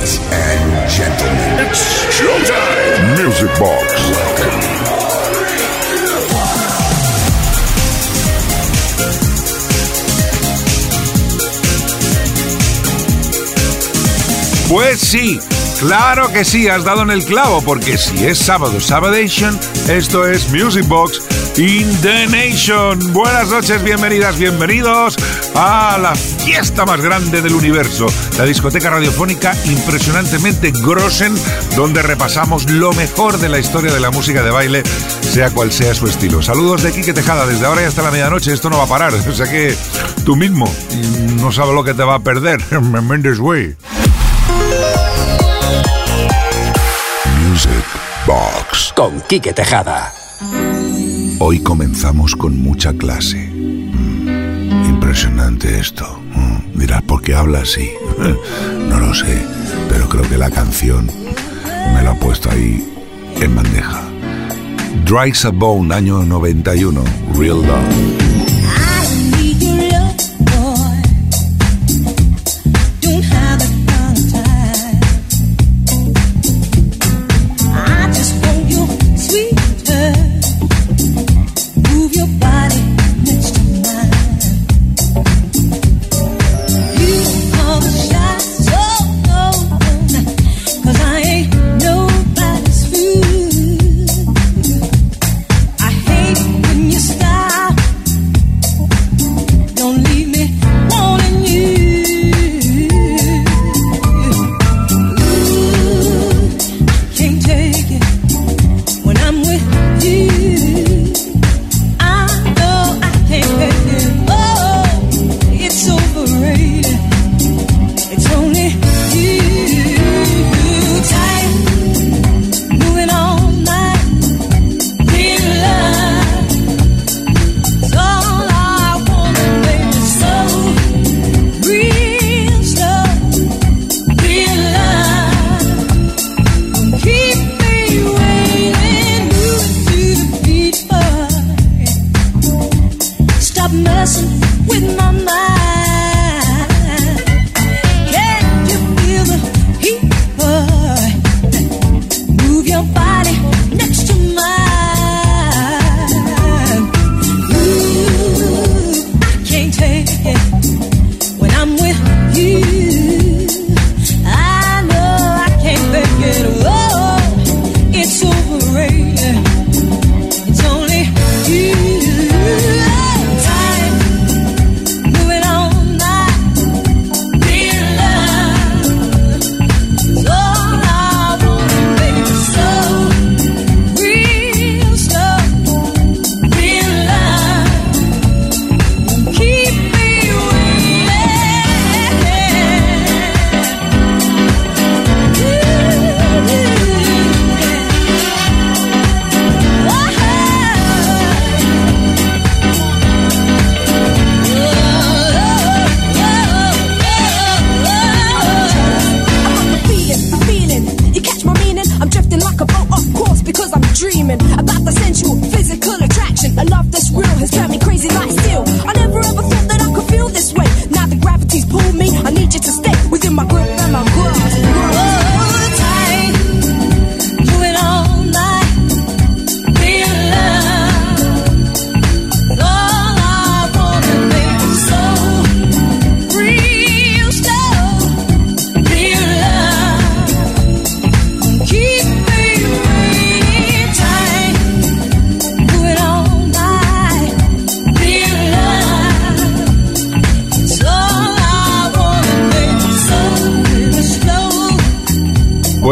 Ladies and gentlemen, it's showtime. Music Box. Welcome. Pues sí, claro que sí, has dado en el clavo, porque si es sábado, Sabadation, esto es Music Box in the Nation. Buenas noches, bienvenidas, bienvenidos a la fiesta más grande del universo, la discoteca radiofónica impresionantemente Grossen, donde repasamos lo mejor de la historia de la música de baile, sea cual sea su estilo. Saludos de Quique Tejada, desde ahora y hasta la medianoche, esto no va a parar, o sea que tú mismo no sabes lo que te va a perder. Mendes Way. Music Box. Con Quique Tejada. Hoy comenzamos con mucha clase. Mm, impresionante esto. Mm, dirás, ¿por qué habla así? no lo sé, pero creo que la canción me la ha puesto ahí en bandeja. Dries a Bone, año 91, Real Love.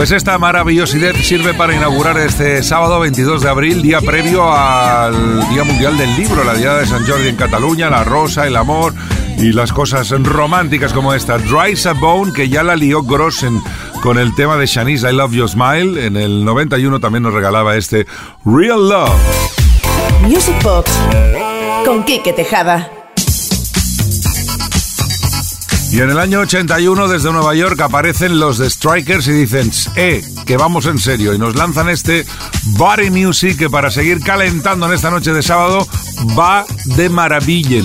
Pues esta maravillosidad sirve para inaugurar este sábado 22 de abril, día previo al Día Mundial del Libro, la Día de San Jordi en Cataluña, la rosa, el amor y las cosas románticas como esta. Dry a Bone, que ya la lió Grossen con el tema de Shanice I Love Your Smile. En el 91 también nos regalaba este Real Love. Music Box con Kike Tejada. Y en el año 81 desde Nueva York aparecen los The Strikers y dicen, eh, que vamos en serio. Y nos lanzan este Body Music que para seguir calentando en esta noche de sábado va de maravilla.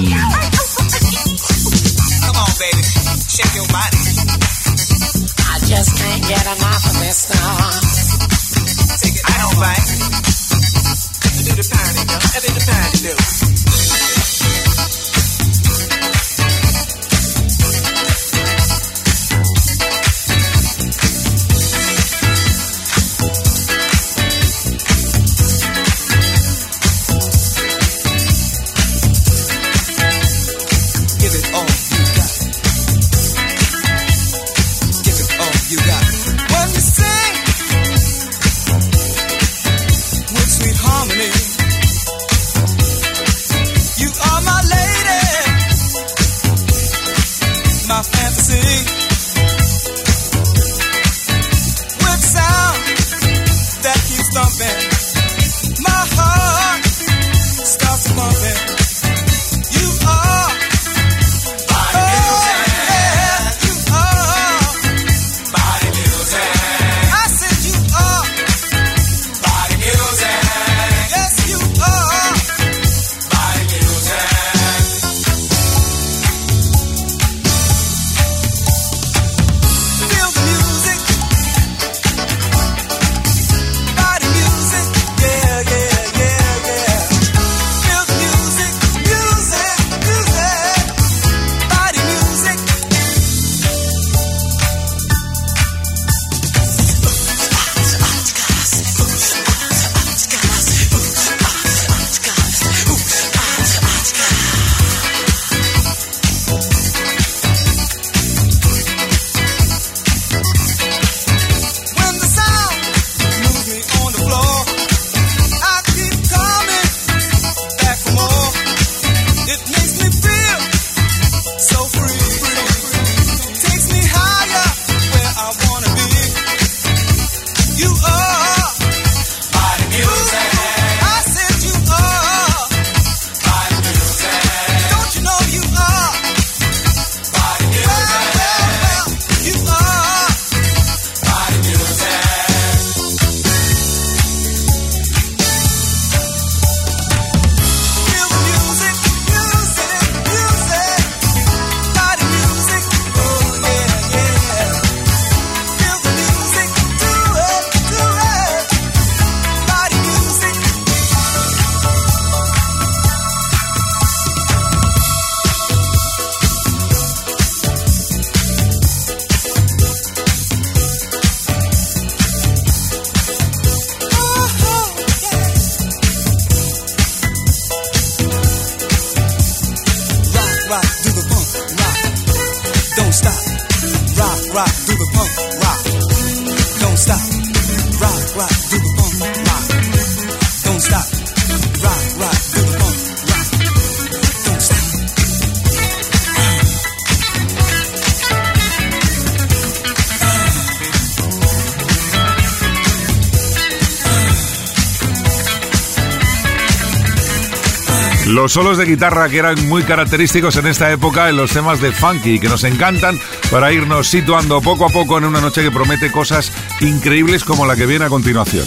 Los solos de guitarra que eran muy característicos en esta época en los temas de funky que nos encantan para irnos situando poco a poco en una noche que promete cosas increíbles como la que viene a continuación.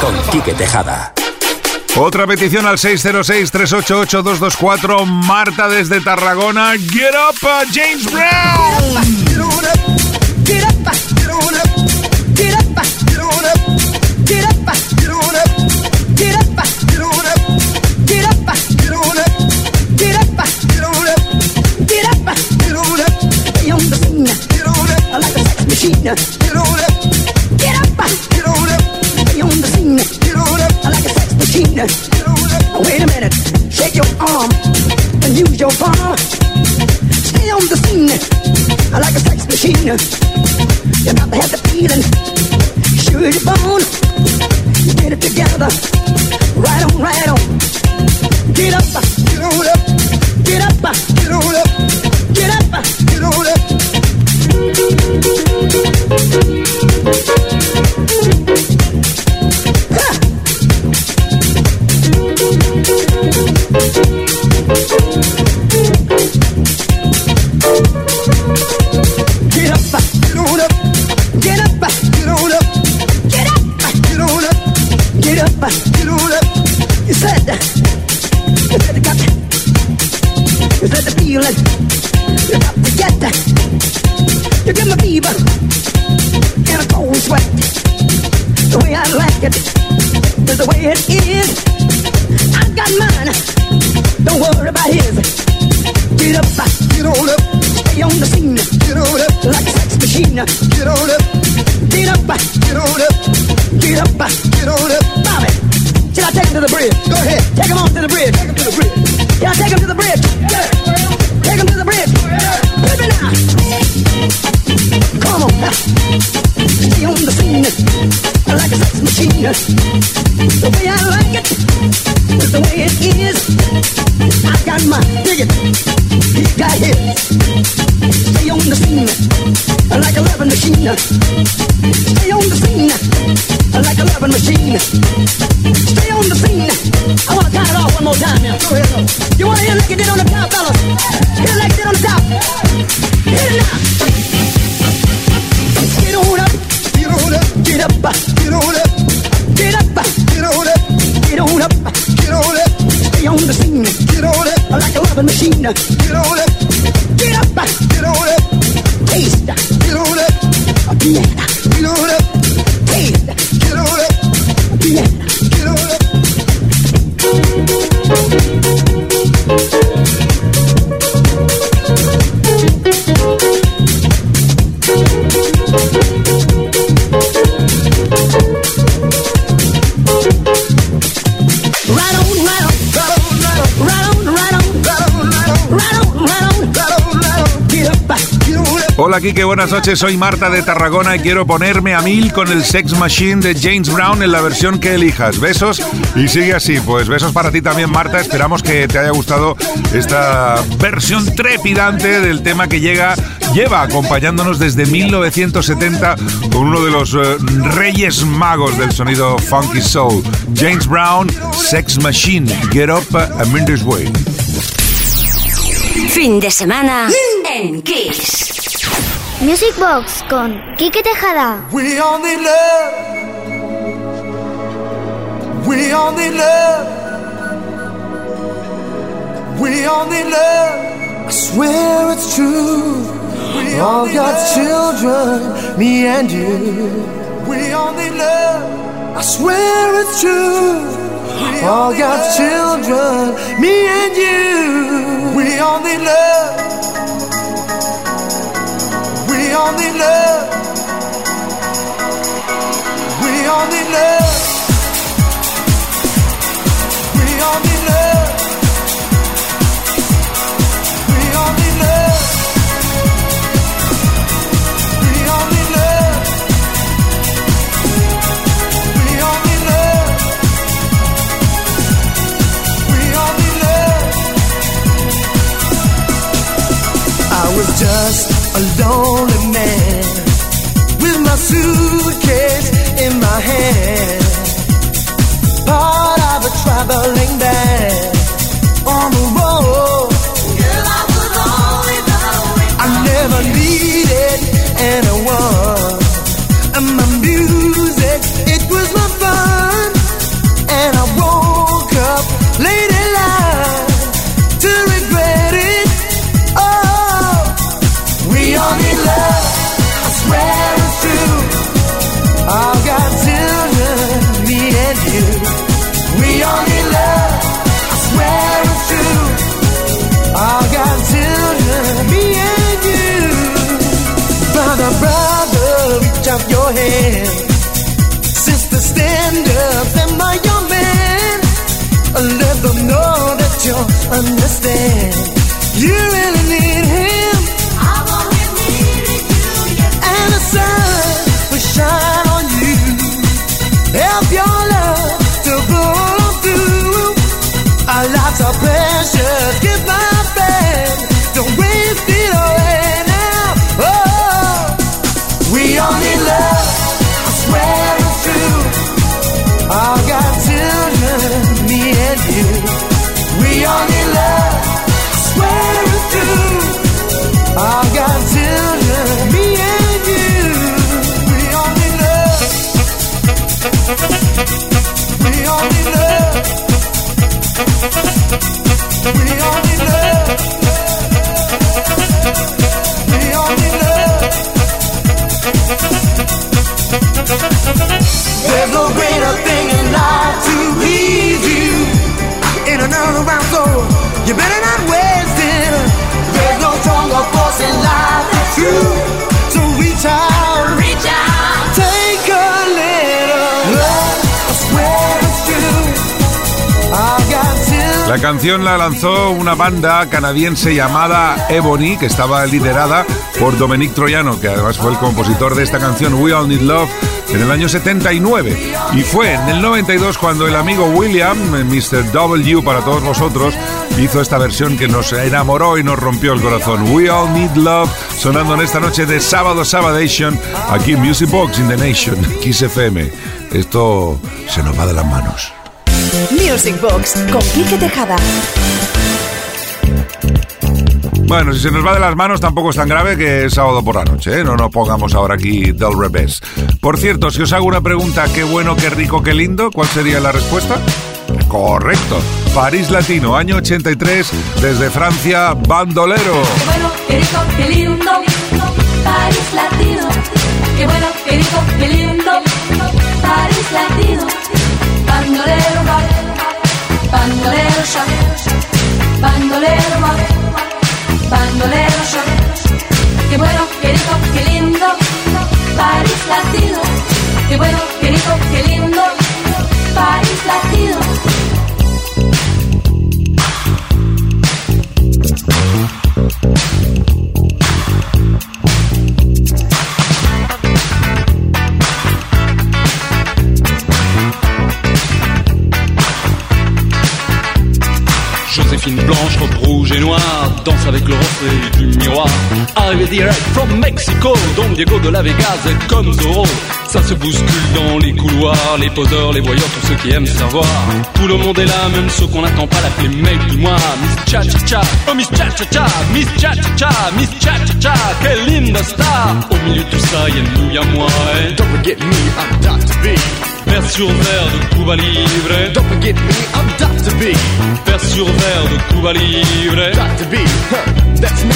Con Quique Tejada. Otra petición al 606-388-224. Marta desde Tarragona. Get up, uh, James Brown. Machine. Get on up. Get up. Get on up. Stay on the scene. Get on up. I like a sex machine. Get on up. Wait a minute. Shake your arm and use your palm. Stay on the scene. I like a sex machine. You to have the feeling. Sure your bone. Get it together. Right on, right on. Get up. Get on up. Get up. Get on up. Get up. Get on up. You said the feeling. You got to get that. Fever and a cold sweat. The way I like it is the way it is. I got mine. Don't worry about his. Get up, get on up, stay on the scene. Get on up like a sex machine. Get on up, get up, get on up, get up, get on up, Bobby. Should I take him to the bridge? Go ahead, take him on to the bridge. Take him to the bridge. Can I take him to the bridge? Yeah. The way I like it is the way it is. I got my it. He got his. Stay on the scene like a loving machine. Stay on the scene like a loving machine. Stay on the scene. Oh, I wanna count it off one more time now. You wanna hear like you did on the top, fellas? Like you did on the top. Get on up. Get on up. Get up. Get on up. Get on up. Get on up. Stay on the scene. Get on up. Like a loving machine. Get on up. Get up. Get on up. Taste. Get on up. Piano. Get on up. Taste. Get on up. Piano. Get on up. Hola Kike, buenas noches, soy Marta de Tarragona y quiero ponerme a mil con el Sex Machine de James Brown en la versión que elijas. Besos y sigue así, pues besos para ti también Marta, esperamos que te haya gustado esta versión trepidante del tema que llega, lleva acompañándonos desde 1970 con uno de los eh, reyes magos del sonido funky soul, James Brown, Sex Machine, Get Up a Minder's Way. Fin de semana en Kiss. Music Box con Quique Tejada. We only love. We only love. We only love. I swear it's true. We all God's children, me and you. We only love. I swear it's true. all God's children, me and you. We only love. We only love. We only love. We only love. We only love. A lonely man with my suitcase in my hand, part of a traveling band La canción la lanzó una banda canadiense llamada Ebony, que estaba liderada por Dominic Troyano, que además fue el compositor de esta canción We All Need Love en el año 79. Y fue en el 92 cuando el amigo William, Mr. W para todos vosotros, hizo esta versión que nos enamoró y nos rompió el corazón. We All Need Love, sonando en esta noche de sábado Sabadation, aquí en Music Box in the Nation, Kiss FM. Esto se nos va de las manos. Music Box con Quique Tejada. Bueno, si se nos va de las manos tampoco es tan grave que es sábado por la noche, ¿eh? No nos pongamos ahora aquí del revés. Por cierto, si os hago una pregunta, qué bueno, qué rico, qué lindo, ¿cuál sería la respuesta? Correcto. París Latino, año 83, desde Francia, bandolero. Qué bueno, qué rico, qué lindo, París Latino. Qué bueno, qué rico, qué lindo, París Latino. Bandolero, bandolero, bandolero, bandolero, Qué bueno, qué rico, qué lindo, París Latino. Qué bueno, qué rico, qué lindo, París Latino. Danse avec le reflet du miroir. Arrivé direct from Mexico, Don Diego de la Vegas est comme Zorro. Ça se bouscule dans les couloirs, les poseurs, les voyeurs, tous ceux qui aiment savoir. Tout le monde est là, même ceux qu'on n'attend pas, l'appeler mec du mois. Miss Cha Cha Cha, oh Miss Cha Cha Cha, Miss Cha Cha Cha, Miss Cha Cha Cha, quelle linda star. Au milieu de tout ça, y'a nous, y'a moi. eh. Don't forget me, I'm Dr. B. Verre sur verre de Cuba Libre. Don't forget me, I'm Dr. B. Verre sur verre de Cuba Libre. Dr. B, huh, that's me.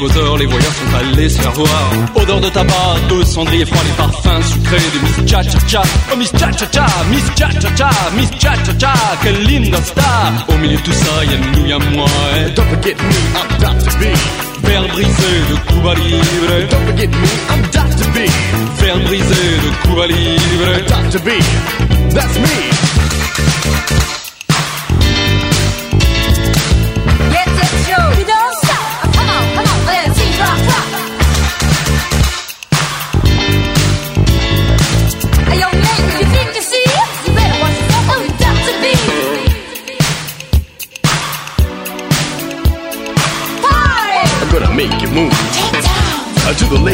Les voyeurs sont allés se faire voir. Odeur de tabac, de cendrier froid, les parfums sucrés de Miss Cha Cha Cha. Oh Miss Cha Cha Cha, Miss Cha Cha Cha, Miss Cha Cha Cha, quelle linda star. Au milieu de tout ça, y'a nous, y'a moi. eh. Don't forget me, I'm Dr. B. Verre brisé de Cuba Libre. Don't forget me, I'm Dr. B. Verre brisé de Cuba Libre. Dr. B, that's me.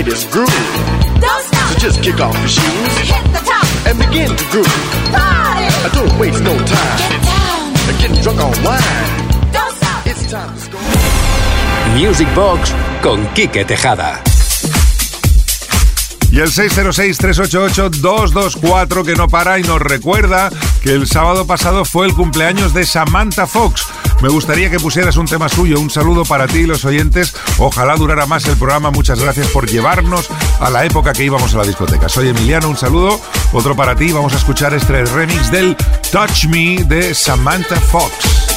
Down. to the latest groove. Don't stop. So just kick off your shoes Hit the top. and begin to groove. Party! I don't waste no time. Get down. Getting drunk on wine. Don't stop. It's time to go. Music Box con Quique Tejada. Y el 606-388-224 que no para y nos recuerda que el sábado pasado fue el cumpleaños de Samantha Fox. Me gustaría que pusieras un tema suyo. Un saludo para ti y los oyentes. Ojalá durara más el programa. Muchas gracias por llevarnos a la época que íbamos a la discoteca. Soy Emiliano, un saludo. Otro para ti. Vamos a escuchar este remix del Touch Me de Samantha Fox.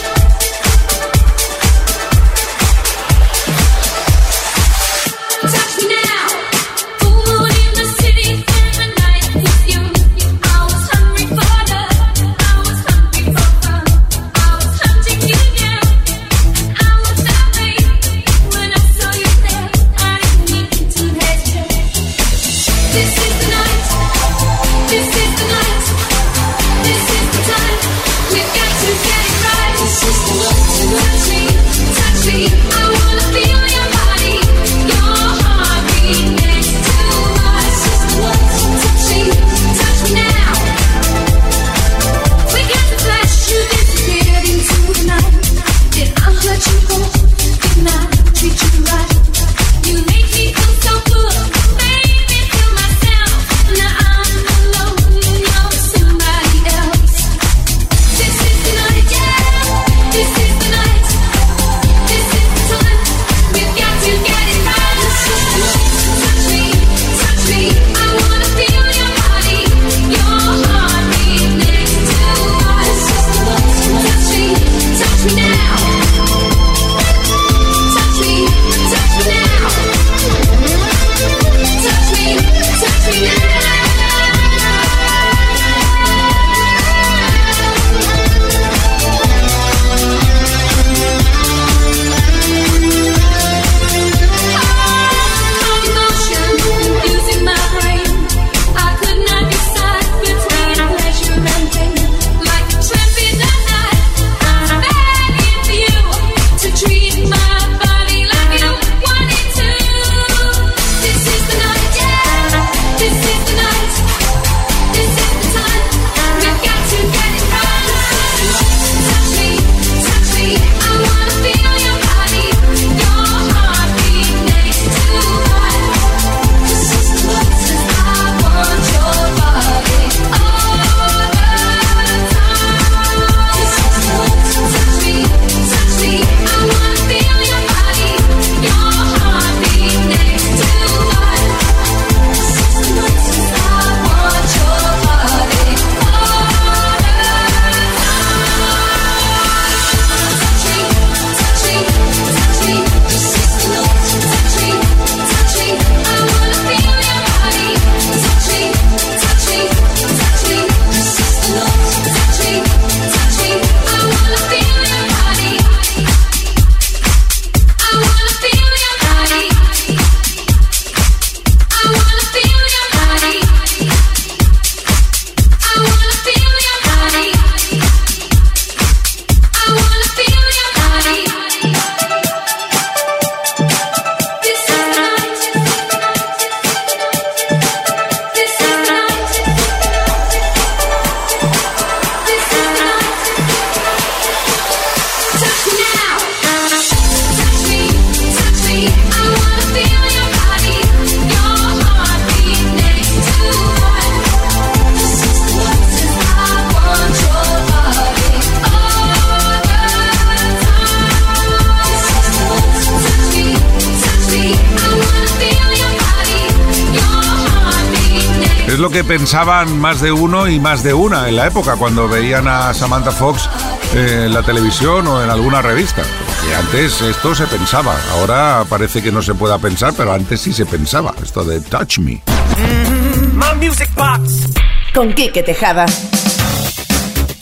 Más de uno y más de una en la época cuando veían a Samantha Fox en la televisión o en alguna revista. Y antes esto se pensaba, ahora parece que no se pueda pensar, pero antes sí se pensaba, esto de Touch Me. Music Box con Kike Tejada.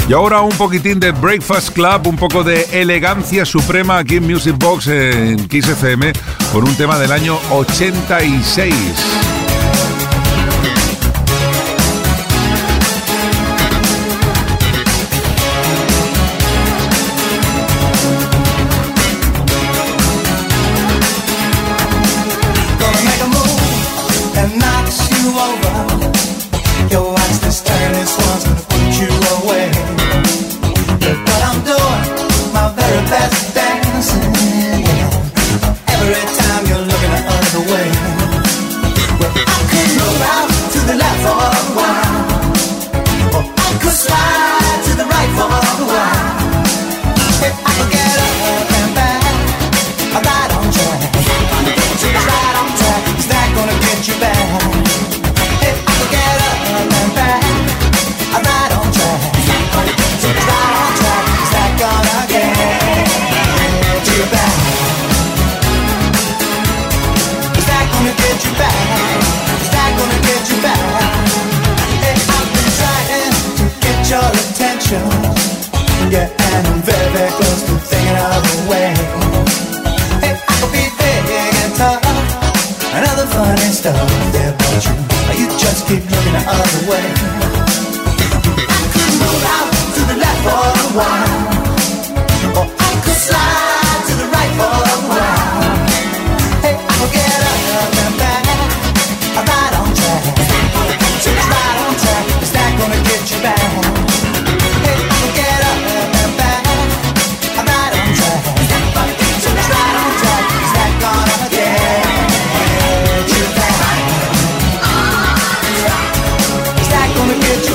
Y ahora un poquitín de Breakfast Club, un poco de elegancia suprema aquí en Music Box en Kiss FM por un tema del año 86.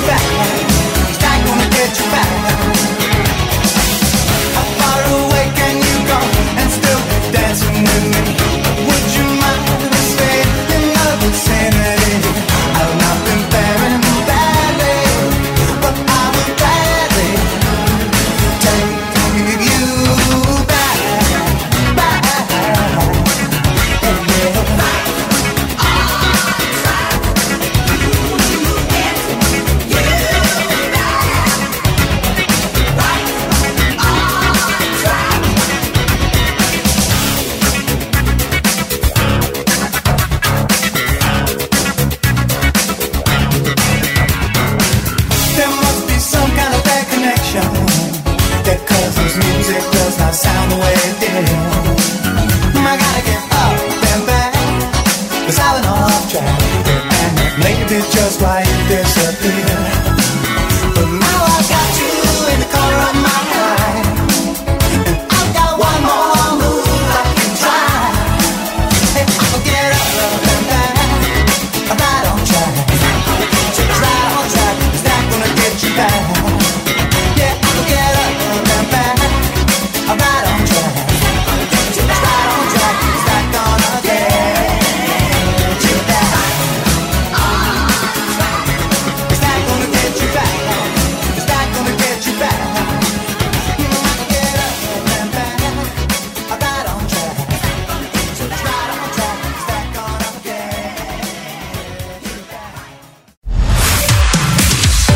back.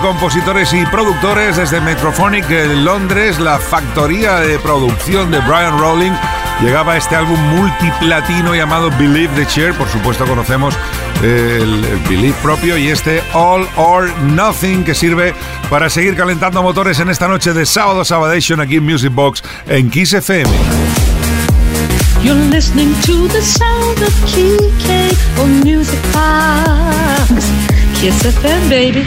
Compositores y productores desde Metrophonic en Londres, la factoría de producción de Brian Rowling. Llegaba este álbum multiplatino llamado Believe the Chair, por supuesto conocemos el, Believe propio y este All or Nothing que sirve para seguir calentando motores en esta noche de sábado Sabadation aquí en Music Box en Kiss FM. You're listening to the sound of Music Box. Baby.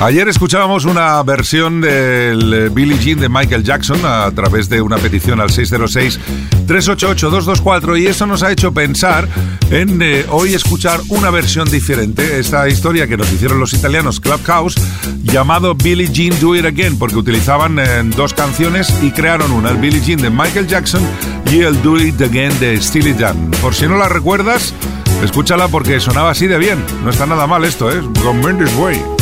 Ayer escuchábamos una versión del eh, Billie Jean de Michael Jackson a través de una petición al 606-388-224 y eso nos ha hecho pensar en eh, hoy escuchar una versión diferente, esta historia que nos hicieron los italianos Clubhouse llamado Billie Jean Do It Again porque utilizaban eh, dos canciones y crearon una, el Billie Jean de Michael Jackson y el Do It Again de Steely Dan. Por si no la recuerdas, escúchala porque sonaba así de bien, no está nada mal esto, ¿eh? Con Mendes Way.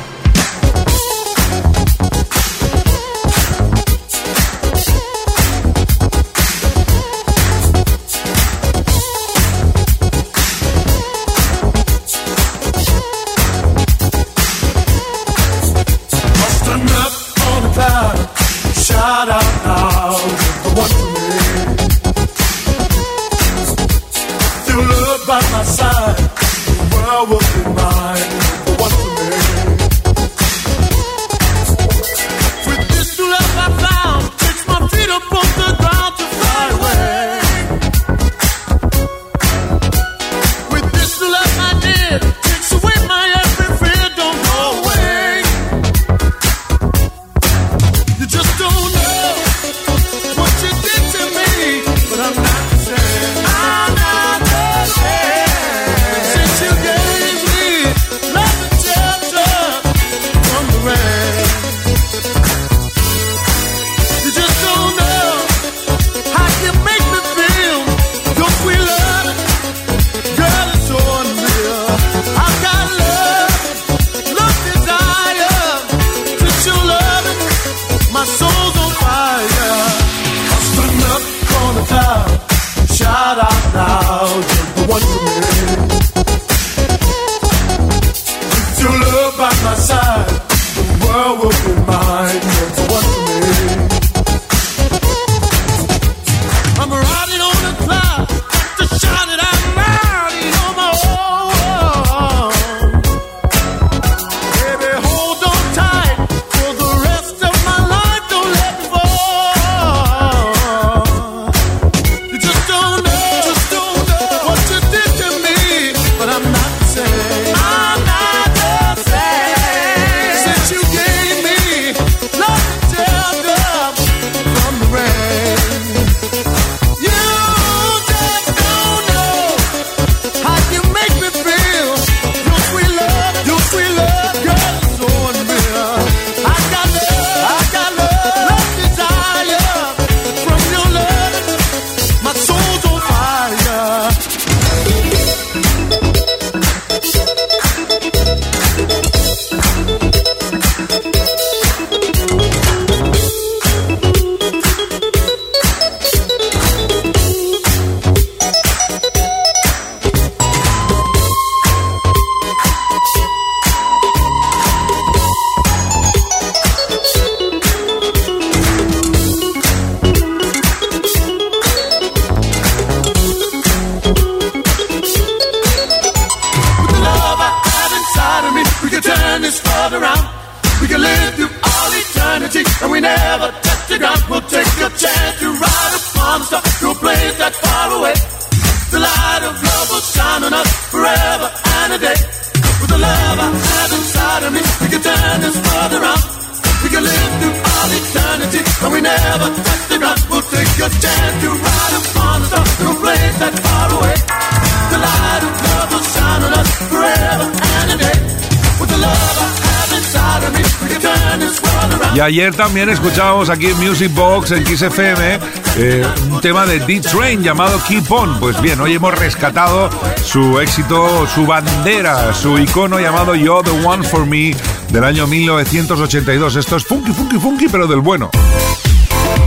Y ayer también escuchábamos aquí en Music Box en Kiss FM eh, un tema de D-Train llamado Keep On. Pues bien, hoy hemos rescatado su éxito, su bandera, su icono llamado You're the One for Me del año 1982. Esto es funky, funky, funky, pero del bueno.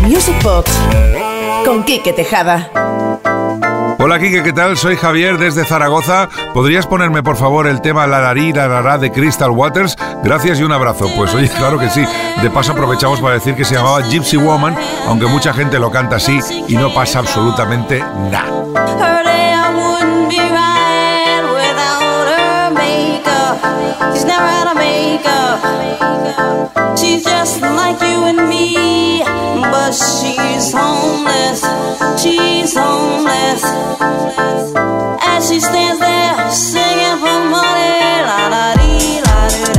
Music Box con Quique Tejada. Hola Kike, ¿qué tal? Soy Javier desde Zaragoza. ¿Podrías ponerme por favor el tema La Larí, La de Crystal Waters? Gracias y un abrazo. Pues oye, claro que sí. De paso aprovechamos para decir que se llamaba Gypsy Woman, aunque mucha gente lo canta así y no pasa absolutamente nada. She's never had a makeup. She's just like you and me, but she's homeless. She's homeless. As she stands there singing for money, la la dee, la doo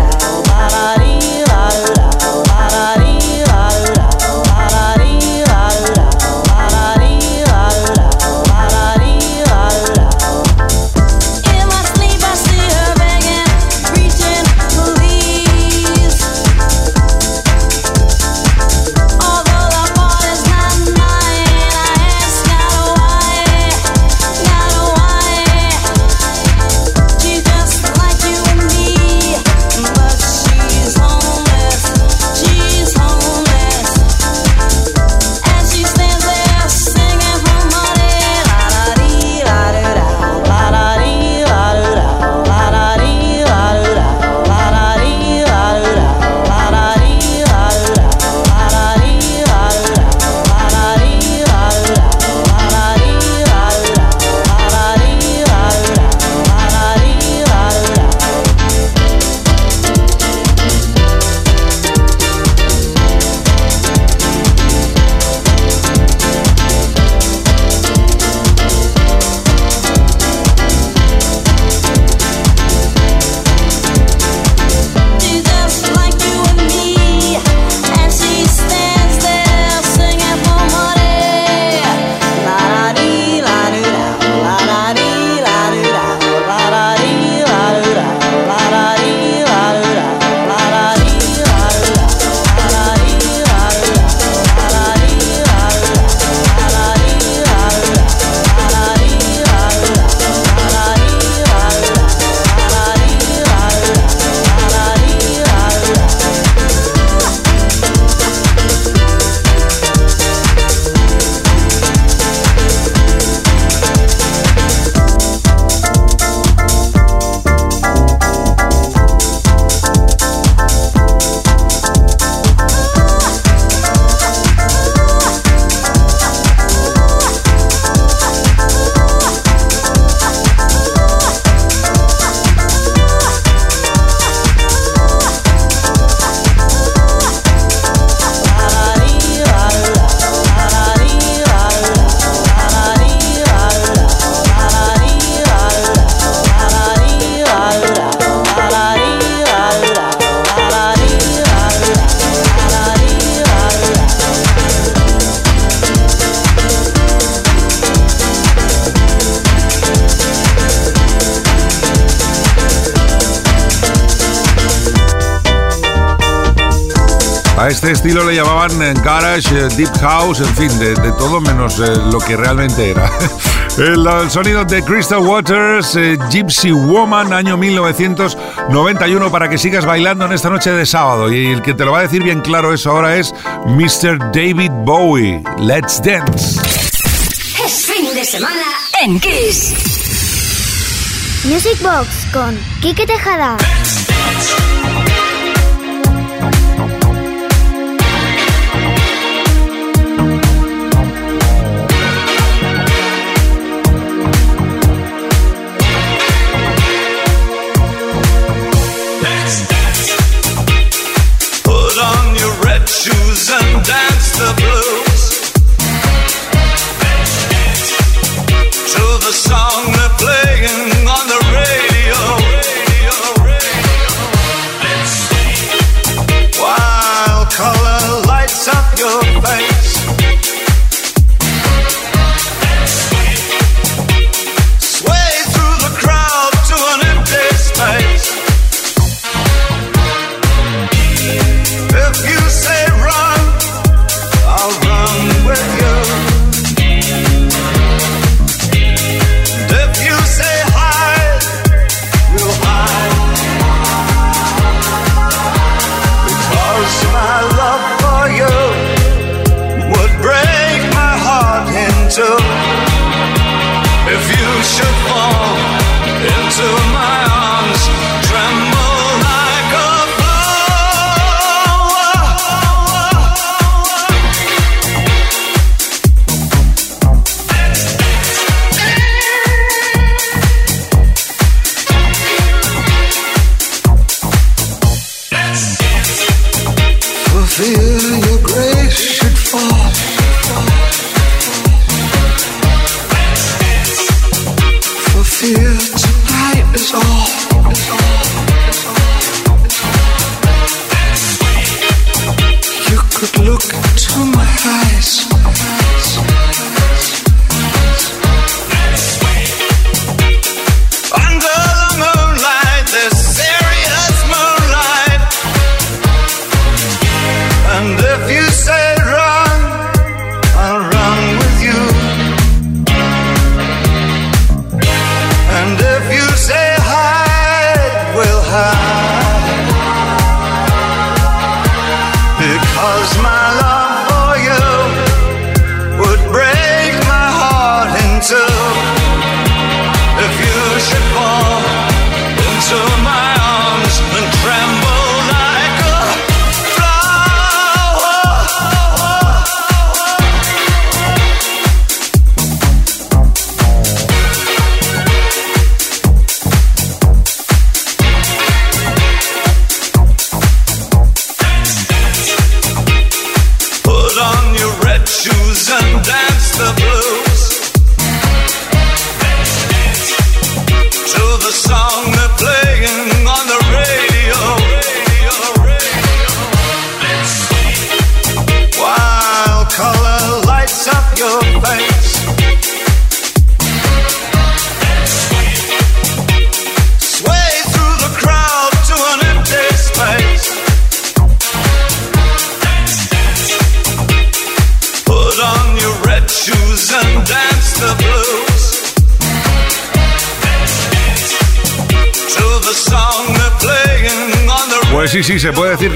A este estilo le llamaban eh, garage, eh, deep house, en fin, de, de todo menos eh, lo que realmente era. El, el sonido de Crystal Waters, eh, Gypsy Woman, año 1991, para que sigas bailando en esta noche de sábado. Y el que te lo va a decir bien claro eso ahora es Mr. David Bowie. Let's dance. Es fin de semana en Kiss. Music Box con Quique Tejada. Song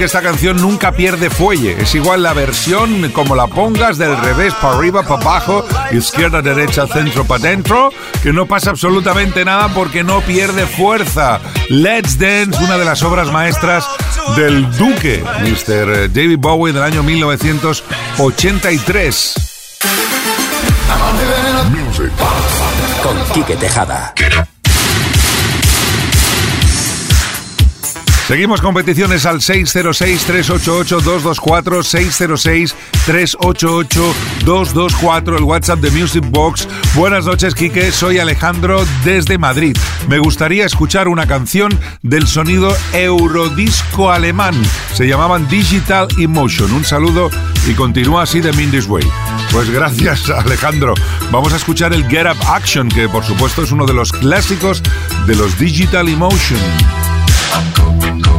se puede decir que esta canción nunca pierde fuelle. Es igual la versión como la pongas, del revés para arriba, para abajo, izquierda, derecha, centro, para adentro, que no pasa absolutamente nada porque no pierde fuerza. Let's Dance, una de las obras maestras del Duque, Mr. David Bowie del año 1983. Con Quique Tejada. Seguimos competiciones al 606-388-224, 606-388-224, el WhatsApp de Music Box. Buenas noches, Quique. Soy Alejandro desde Madrid. Me gustaría escuchar una canción del sonido eurodisco alemán. Se llamaban Digital Emotion. Un saludo y continúa así de Mindy's Way. Pues gracias, Alejandro. Vamos a escuchar el Get Up Action, que por supuesto es uno de los clásicos de los Digital Emotion. Sonido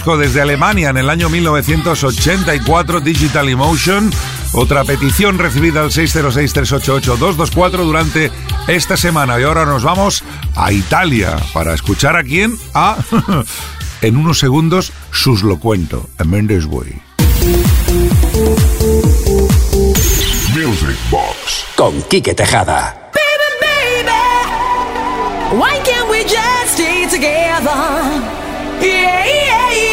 Desde Alemania en el año 1984, Digital Emotion. Otra petición recibida al 606-388-224 durante esta semana. Y ahora nos vamos a Italia para escuchar a quién. A, en unos segundos, sus lo cuento. A Mendes Way. Music Box con Quique Tejada. Why can't we just stay together? Yeah, yeah, yeah.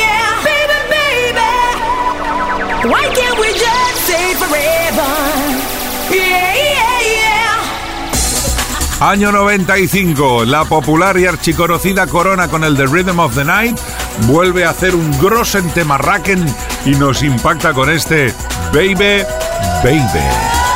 Año 95, la popular y archiconocida Corona con el The Rhythm of the Night vuelve a hacer un grosen temarraken y nos impacta con este Baby, Baby.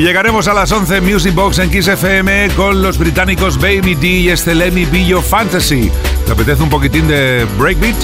Llegaremos a las 11 Music Box en Kiss FM con los británicos Baby D y este Be Your Fantasy. ¿Te apetece un poquitín de breakbeat?